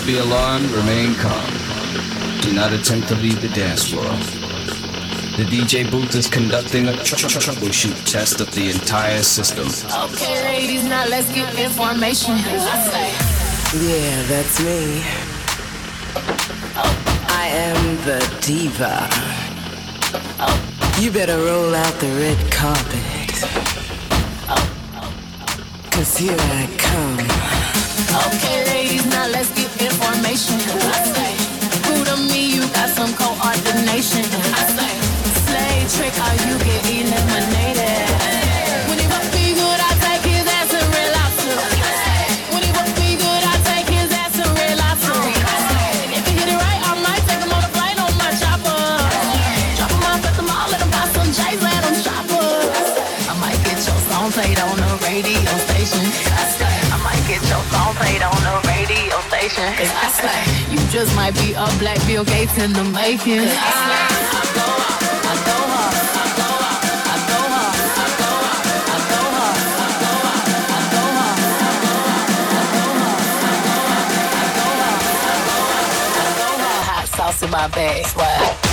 not be alarmed, remain calm. Do not attempt to leave the dance floor. The DJ booth is conducting a tr- tr- troubleshoot test of the entire system. Okay, ladies, now let's get information. Yeah, that's me. I am the diva. You better roll out the red carpet. Cause here I come. Okay, ladies, now let's get information. I say, me, you got some coordination. I say, slave you get eliminated. Cause I swear, you just might be a black Bill Gates in the making. Cause I swear, I go hard, I go hard, I go hard, I go hard, I go hard, I go hard, I go hard, I go hard, I go hard, I go hard, I go hard, I go hard, I go hard, hot sauce in my bag, swear.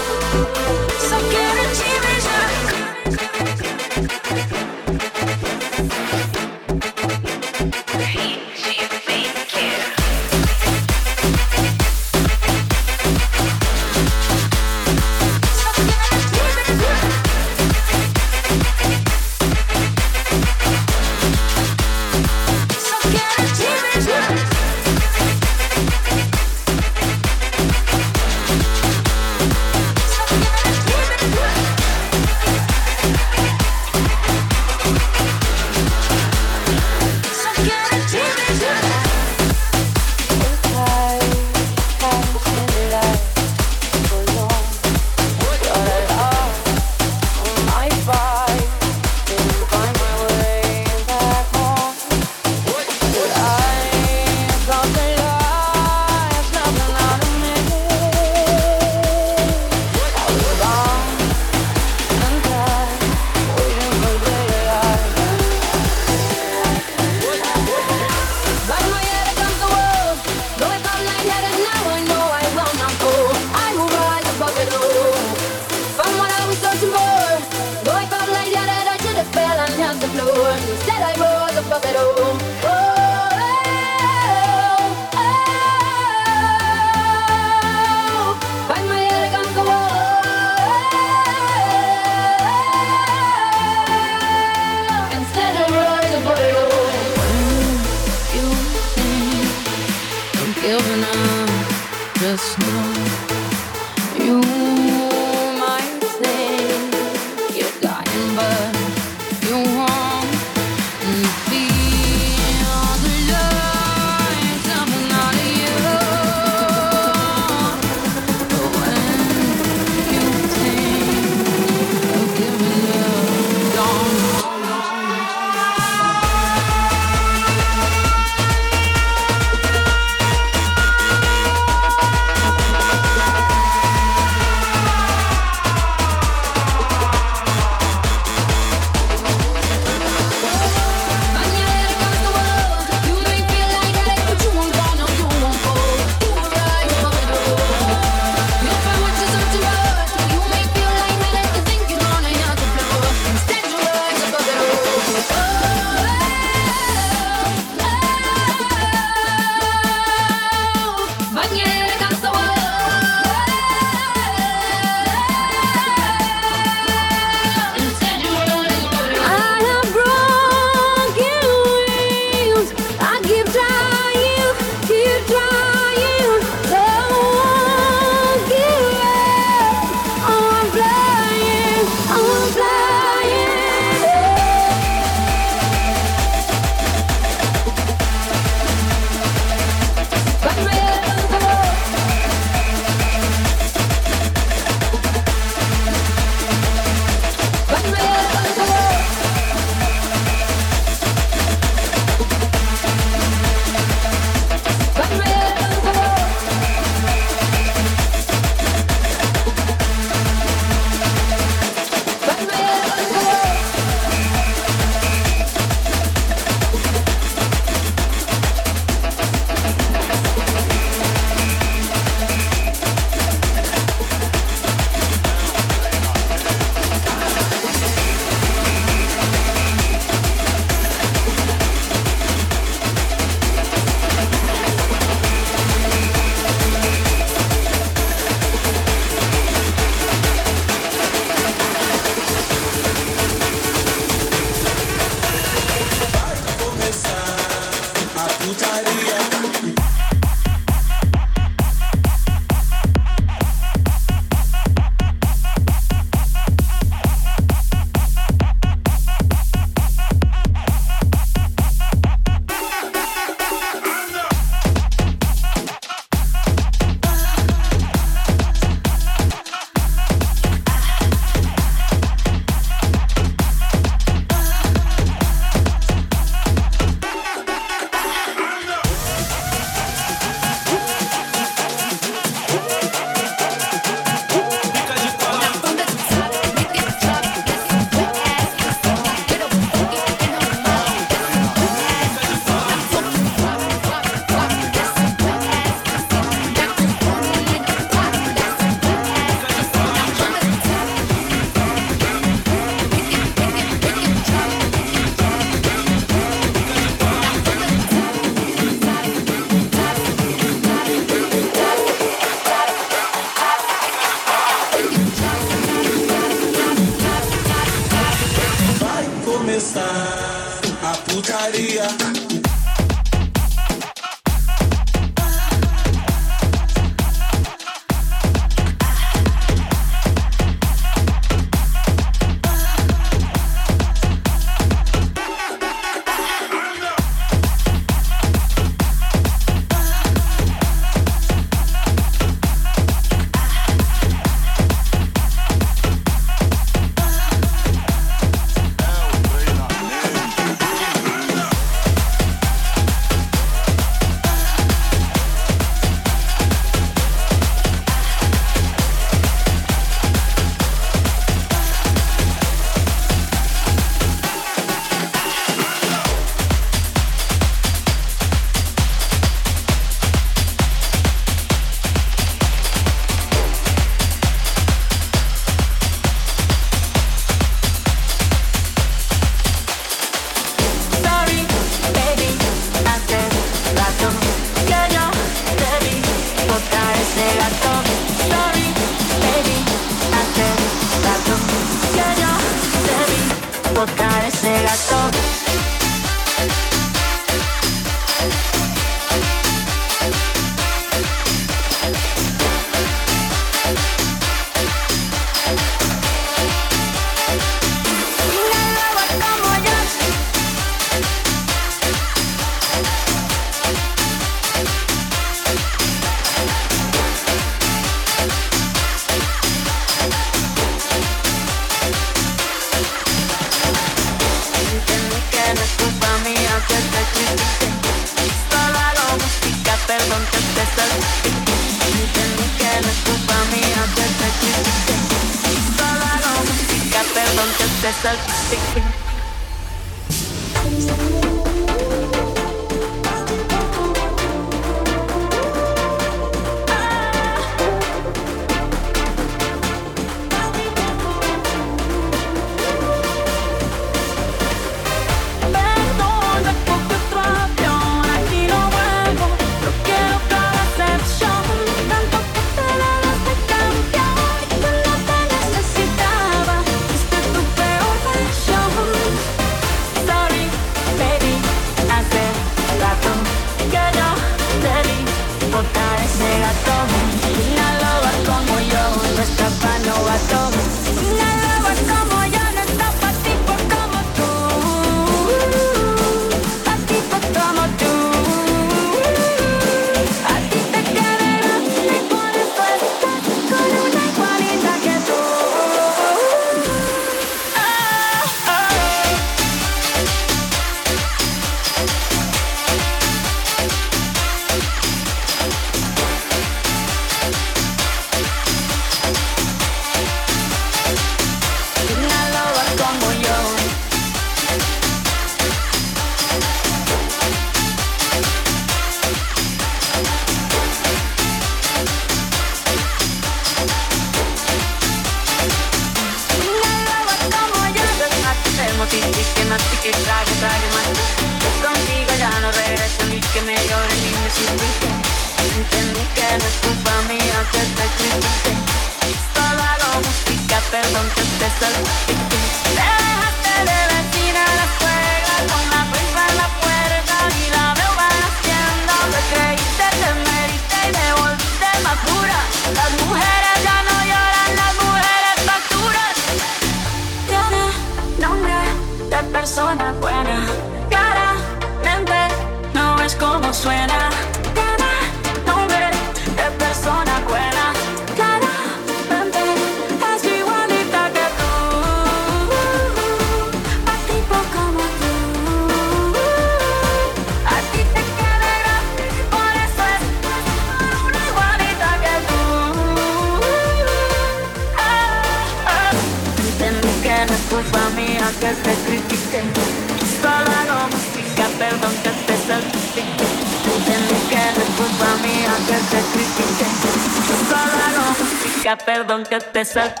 Professor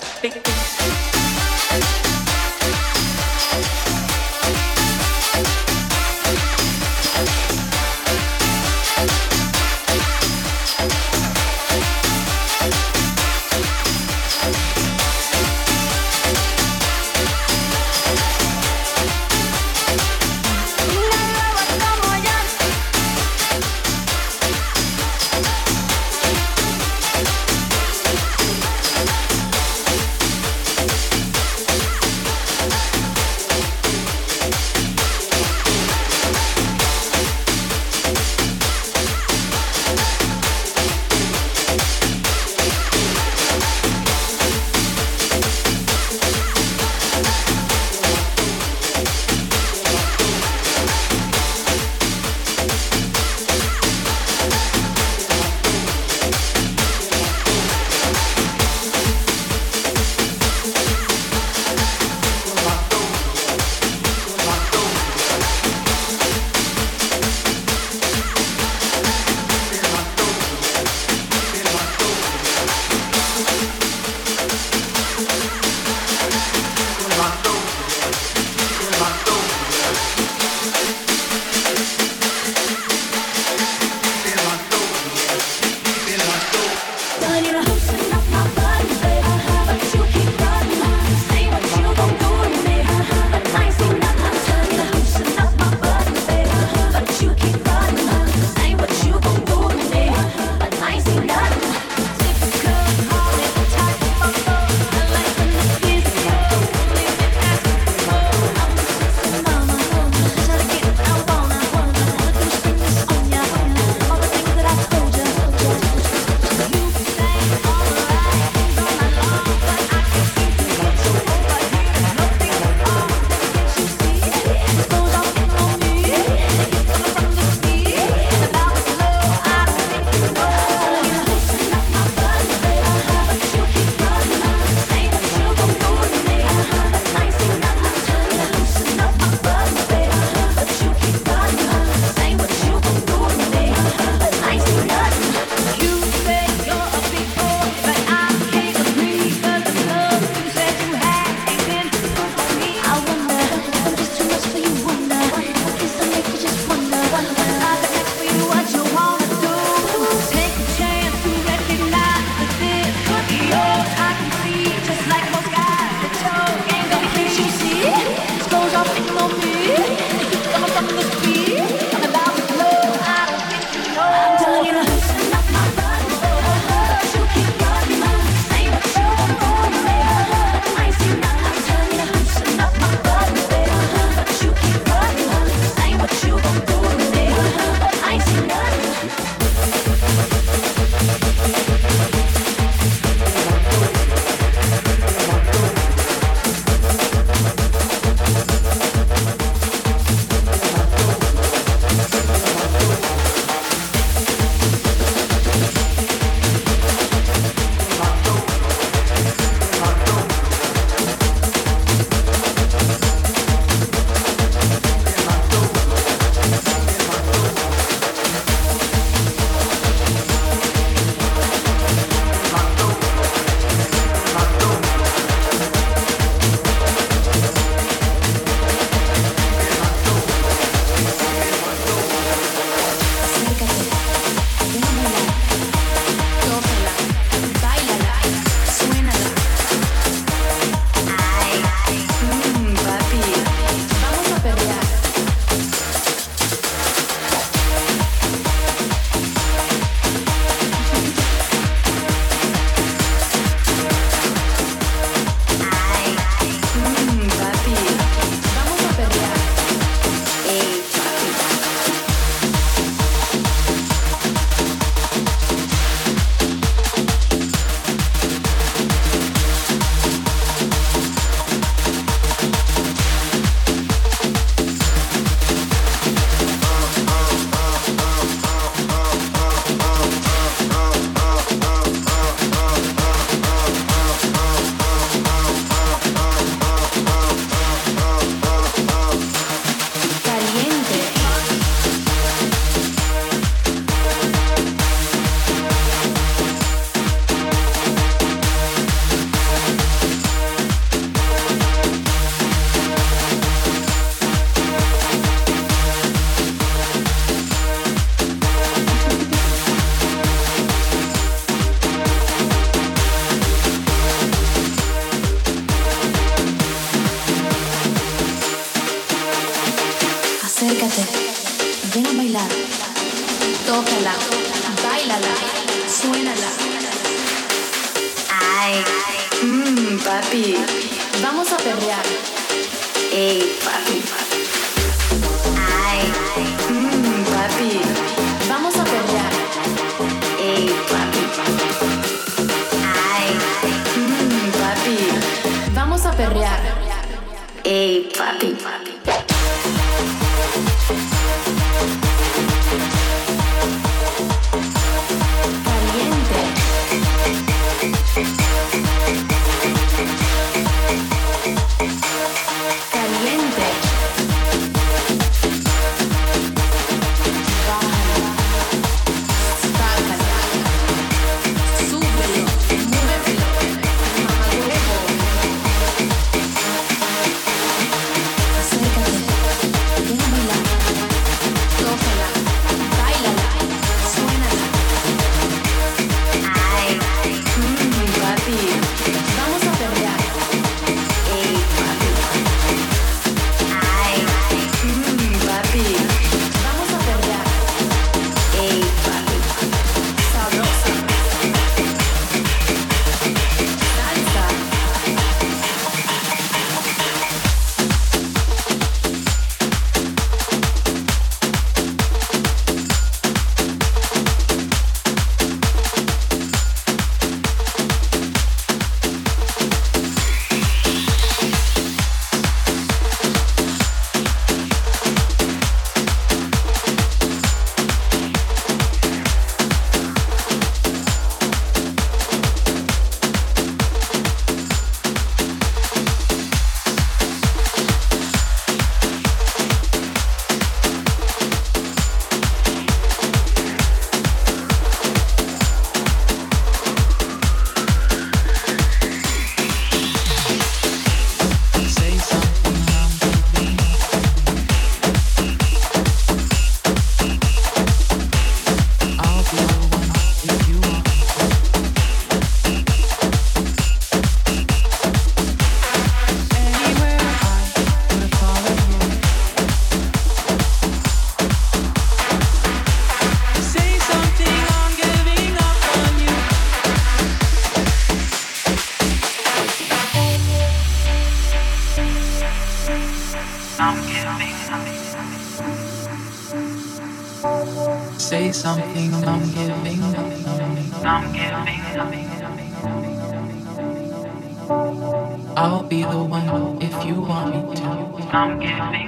if you want me to. I'm giving.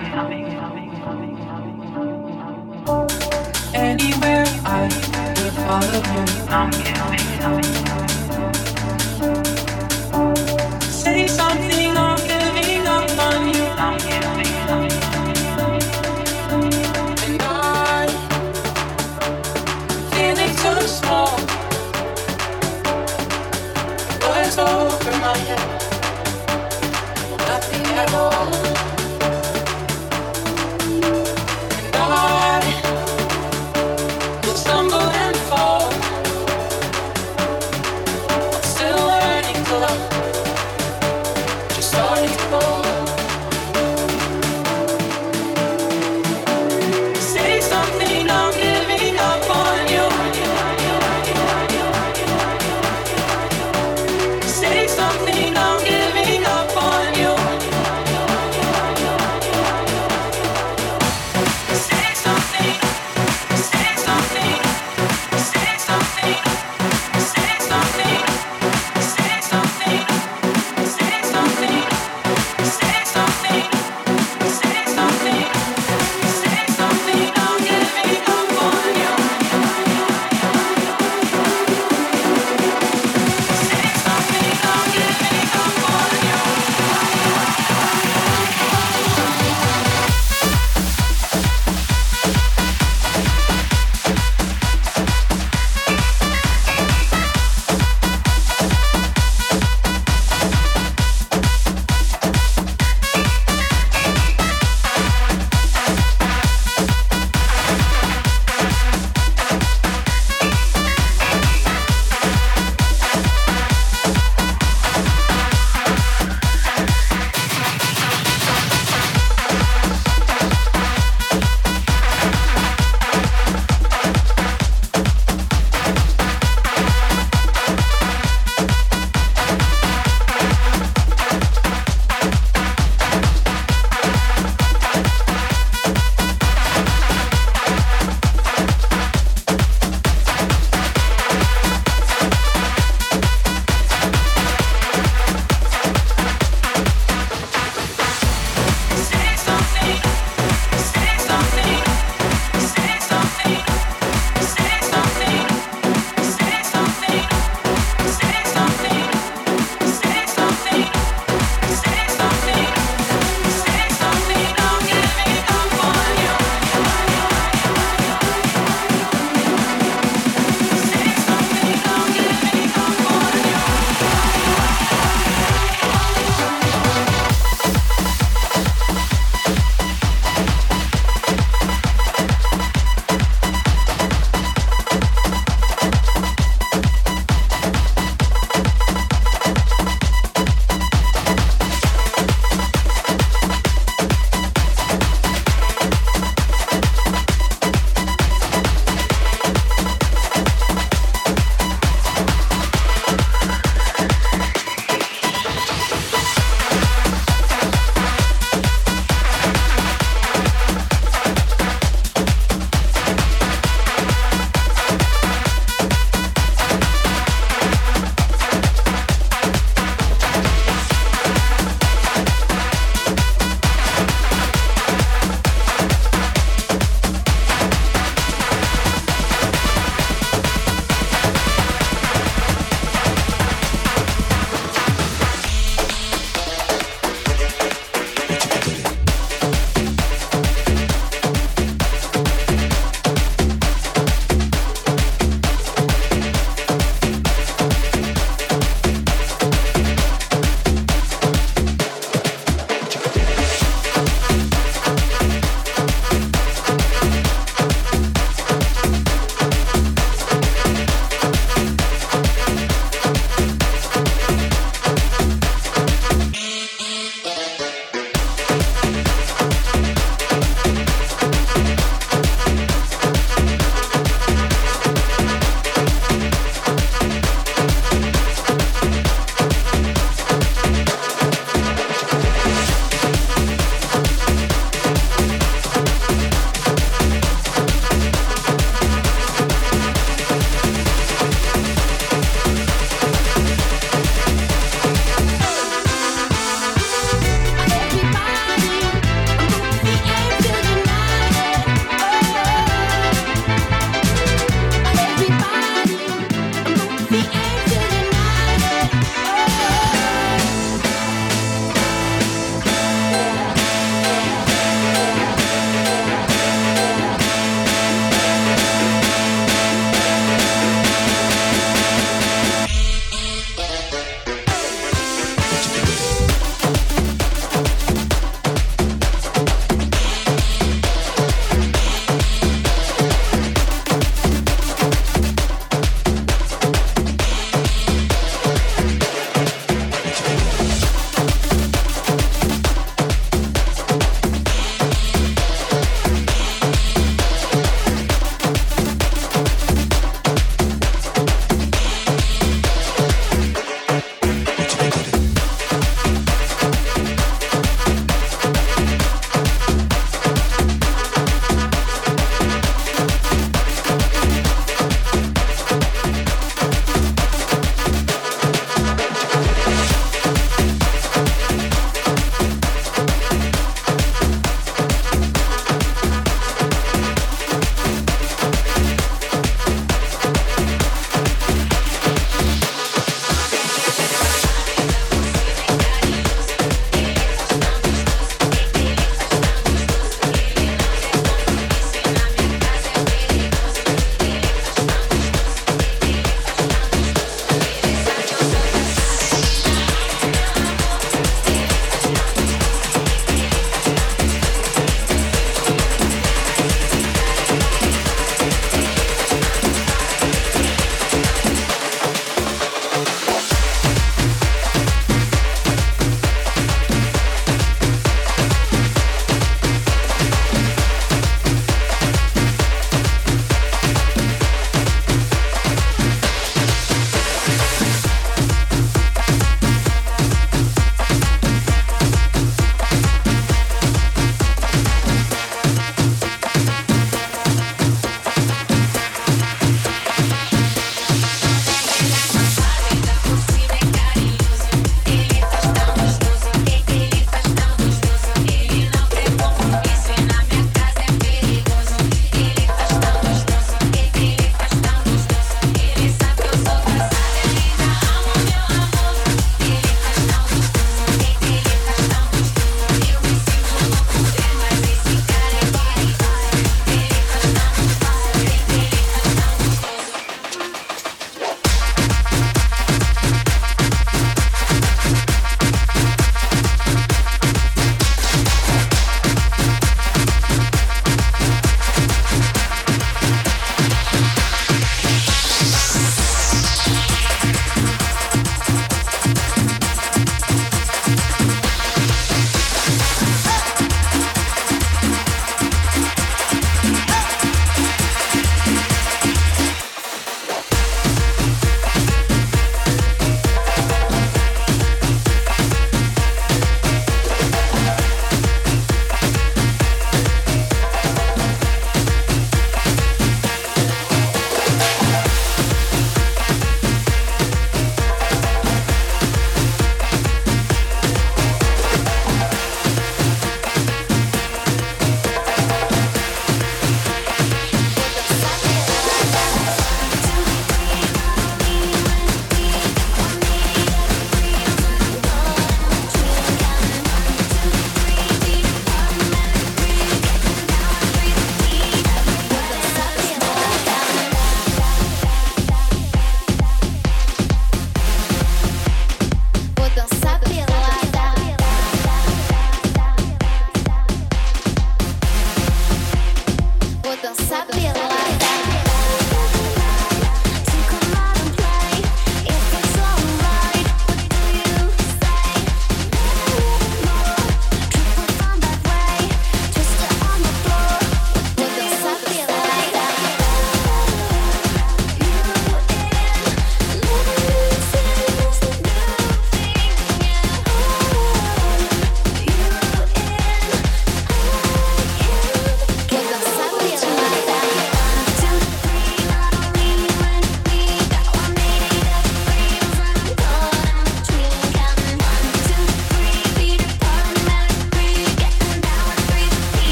Anywhere I will follow you. I'm giving.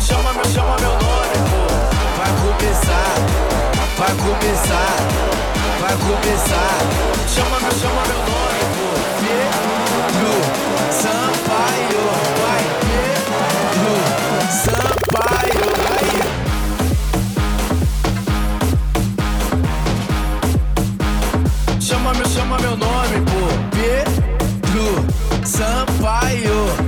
Chama meu, chama meu nome, pô. Vai começar, vai começar, vai começar. Chama meu, chama meu nome, pô. Pedro Sampaio, vai Pedro Sampaio, vai. Chama meu, chama meu nome, pô. Pedro Sampaio.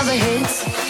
all the hits.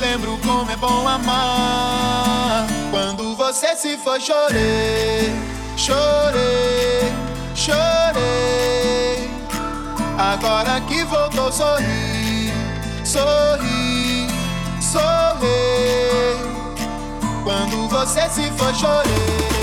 lembro como é bom amar. Quando você se foi, chorei, chorei, chorei. Agora que voltou, sorri, sorri, sorri. Quando você se foi, chorei.